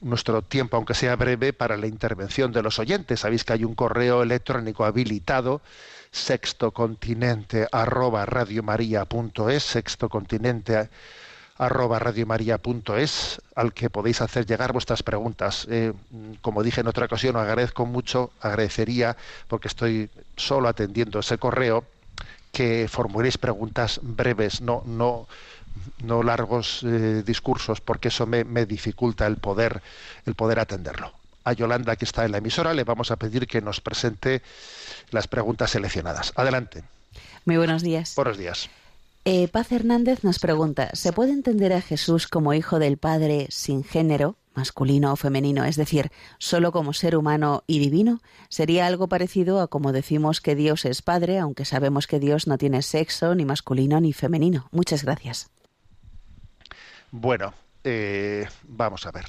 nuestro tiempo, aunque sea breve, para la intervención de los oyentes. Sabéis que hay un correo electrónico habilitado sextocontinente arroba radiomaria.es, sextocontinente arroba radiomaria.es, al que podéis hacer llegar vuestras preguntas. Eh, como dije en otra ocasión, agradezco mucho, agradecería, porque estoy solo atendiendo ese correo, que formuléis preguntas breves, no, no, no largos eh, discursos, porque eso me, me dificulta el poder, el poder atenderlo. A Yolanda, que está en la emisora, le vamos a pedir que nos presente las preguntas seleccionadas. Adelante. Muy buenos días. Buenos días. Eh, Paz Hernández nos pregunta, ¿se puede entender a Jesús como hijo del Padre sin género, masculino o femenino, es decir, solo como ser humano y divino? Sería algo parecido a como decimos que Dios es Padre, aunque sabemos que Dios no tiene sexo, ni masculino ni femenino. Muchas gracias. Bueno, eh, vamos a ver.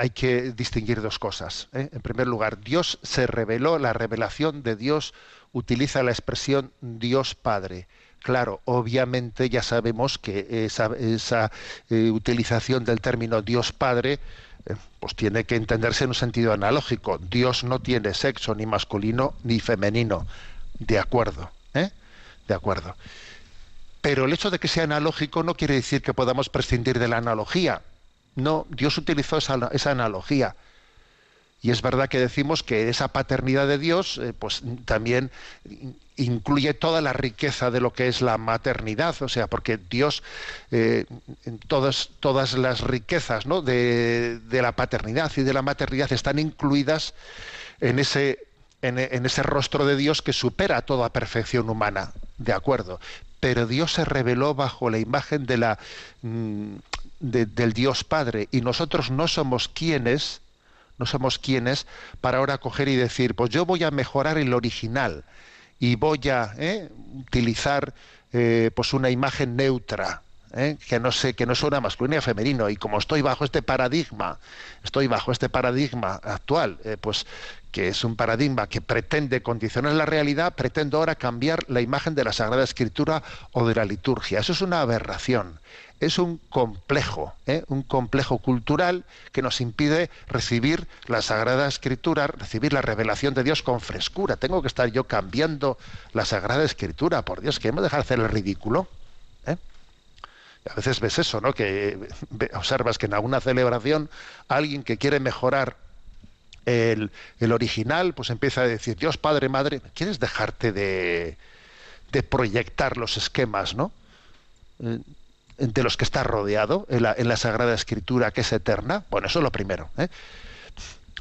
Hay que distinguir dos cosas. ¿eh? En primer lugar, Dios se reveló, la revelación de Dios utiliza la expresión Dios Padre. Claro, obviamente ya sabemos que esa, eh, utilización del término Dios Padre eh, pues tiene que entenderse en un sentido analógico. Dios no tiene sexo ni masculino ni femenino. De acuerdo, ¿eh? De acuerdo. Pero el hecho de que sea analógico no quiere decir que podamos prescindir de la analogía. No, Dios utilizó esa, esa analogía. Y es verdad que decimos que esa paternidad de Dios, eh, pues también incluye toda la riqueza de lo que es la maternidad, o sea, porque Dios, eh, todas, todas las riquezas ¿no? de, de, la paternidad y de la maternidad están incluidas en ese, en, en ese rostro de Dios que supera toda perfección humana, de acuerdo. Pero Dios se reveló bajo la imagen de la, de, del Dios Padre y nosotros no somos quienes no somos quienes para ahora coger y decir, pues yo voy a mejorar el original y voy a ¿eh? utilizar eh, pues una imagen neutra, ¿eh? que no sé, que no suena masculino y femenino, y como estoy bajo este paradigma, estoy bajo este paradigma actual, pues que es un paradigma que pretende condicionar la realidad, pretendo ahora cambiar la imagen de la Sagrada Escritura o de la liturgia. Eso es una aberración, es un complejo, ¿eh? un complejo cultural que nos impide recibir la Sagrada Escritura, recibir la revelación de Dios con frescura. Tengo que estar yo cambiando la Sagrada Escritura, por Dios, que hemos dejado de hacer el ridículo. ¿eh? A veces ves eso, ¿no? Que observas que en alguna celebración alguien que quiere mejorar el, original, pues empieza a decir, Dios Padre, Madre, ¿quieres dejarte de, de proyectar los esquemas, ¿no? De los que está rodeado en la, en la Sagrada Escritura, que es eterna. Bueno, eso es lo primero. ¿eh?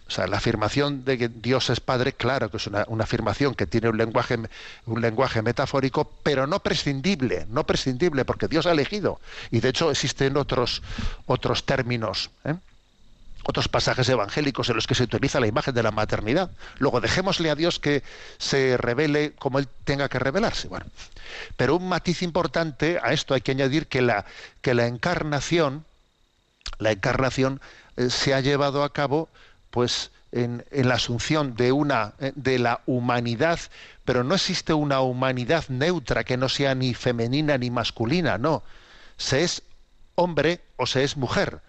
O sea, la afirmación de que Dios es Padre, claro que es una, una afirmación que tiene un lenguaje, un lenguaje metafórico, pero no prescindible, no prescindible, porque Dios ha elegido. Y de hecho existen otros, otros términos. ¿eh? Otros pasajes evangélicos en los que se utiliza la imagen de la maternidad. Luego dejémosle a Dios que se revele como Él tenga que revelarse. Bueno, pero un matiz importante a esto hay que añadir que la, que la encarnación, la encarnación eh, se ha llevado a cabo pues en, en la asunción de una eh, de la humanidad, pero no existe una humanidad neutra que no sea ni femenina ni masculina, no. Se es hombre o se es mujer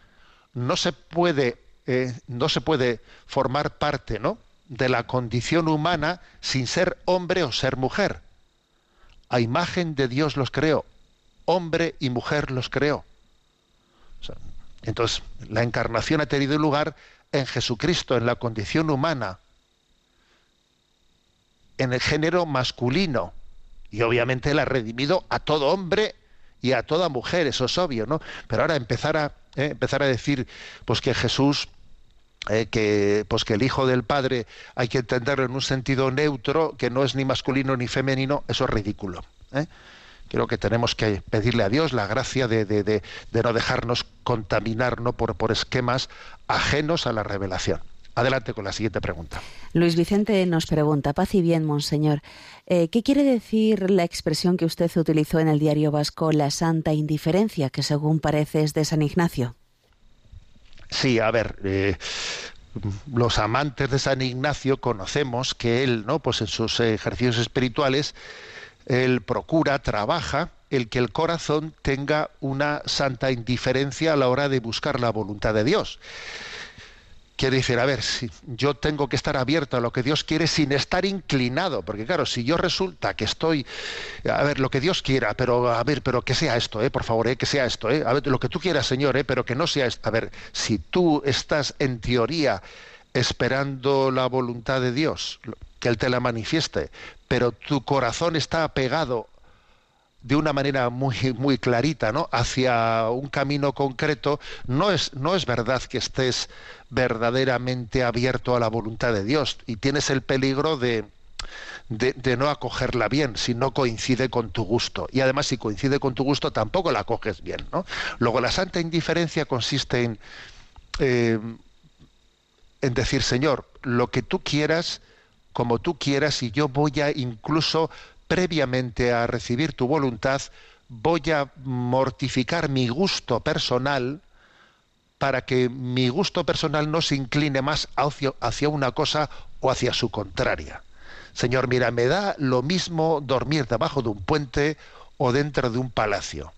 no se puede eh, no se puede formar parte ¿no? de la condición humana sin ser hombre o ser mujer. A imagen de Dios los creó, hombre y mujer los creó. Entonces, la encarnación ha tenido lugar en Jesucristo, en la condición humana, en el género masculino, y obviamente Él ha redimido a todo hombre y a toda mujer, eso es obvio, ¿no? Pero ahora empezar a eh, empezar a decir pues que Jesús eh, que pues que el hijo del padre hay que entenderlo en un sentido neutro que no es ni masculino ni femenino eso es ridículo ¿eh? creo que tenemos que pedirle a Dios la gracia de, de, de, de no dejarnos contaminar ¿no? por, por esquemas ajenos a la revelación Adelante con la siguiente pregunta. Luis Vicente nos pregunta, paz y bien, monseñor, eh, ¿qué quiere decir la expresión que usted utilizó en el diario vasco, la santa indiferencia, que según parece es de San Ignacio? Sí, a ver, eh, los amantes de San Ignacio conocemos que él, ¿no? Pues en sus ejercicios espirituales, él procura, trabaja el que el corazón tenga una santa indiferencia a la hora de buscar la voluntad de Dios. Quiere decir, a ver, si yo tengo que estar abierto a lo que Dios quiere sin estar inclinado, porque claro, si yo resulta que estoy, a ver, lo que Dios quiera, pero a ver, pero que sea esto, eh, por favor, eh, que sea esto, eh, a ver, lo que tú quieras, Señor, eh, pero que no sea esto. A ver, si tú estás en teoría esperando la voluntad de Dios, que Él te la manifieste, pero tu corazón está apegado de una manera muy muy clarita, ¿no? hacia un camino concreto, no es no es verdad que estés verdaderamente abierto a la voluntad de Dios y tienes el peligro de de, no acogerla bien si no coincide con tu gusto. Y además, si coincide con tu gusto, tampoco la acoges bien. ¿no? Luego, la santa indiferencia consiste en, eh, en decir, Señor, lo que tú quieras, como tú quieras, y yo voy a incluso previamente a recibir tu voluntad, voy a mortificar mi gusto personal para que mi gusto personal no se incline más hacia, una cosa o hacia su contraria. Señor, mira, me da lo mismo dormir debajo de un puente o dentro de un palacio.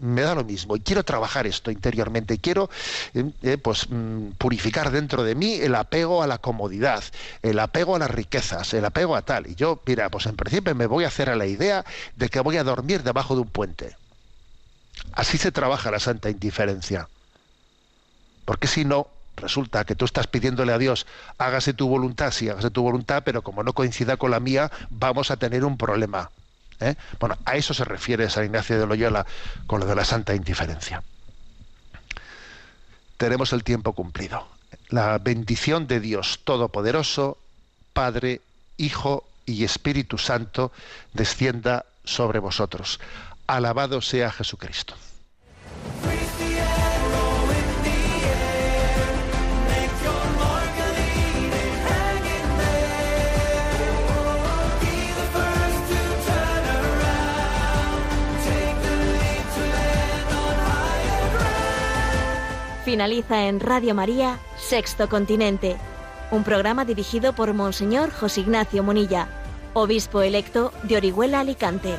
Me da lo mismo y quiero trabajar esto interiormente. Quiero eh, pues, purificar dentro de mí el apego a la comodidad, el apego a las riquezas, el apego a tal. Y yo, mira, pues en principio me voy a hacer a la idea de que voy a dormir debajo de un puente. Así se trabaja la santa indiferencia. Porque si no, resulta que tú estás pidiéndole a Dios, hágase tu voluntad, sí, hágase tu voluntad, pero como no coincida con la mía, vamos a tener un problema. ¿Eh? Bueno, a eso se refiere San Ignacio de Loyola con lo de la santa indiferencia. Tenemos el tiempo cumplido. La bendición de Dios Todopoderoso, Padre, Hijo y Espíritu Santo, descienda sobre vosotros. Alabado sea Jesucristo. Finaliza en Radio María, Sexto Continente, un programa dirigido por Monseñor José Ignacio Munilla, obispo electo de Orihuela Alicante.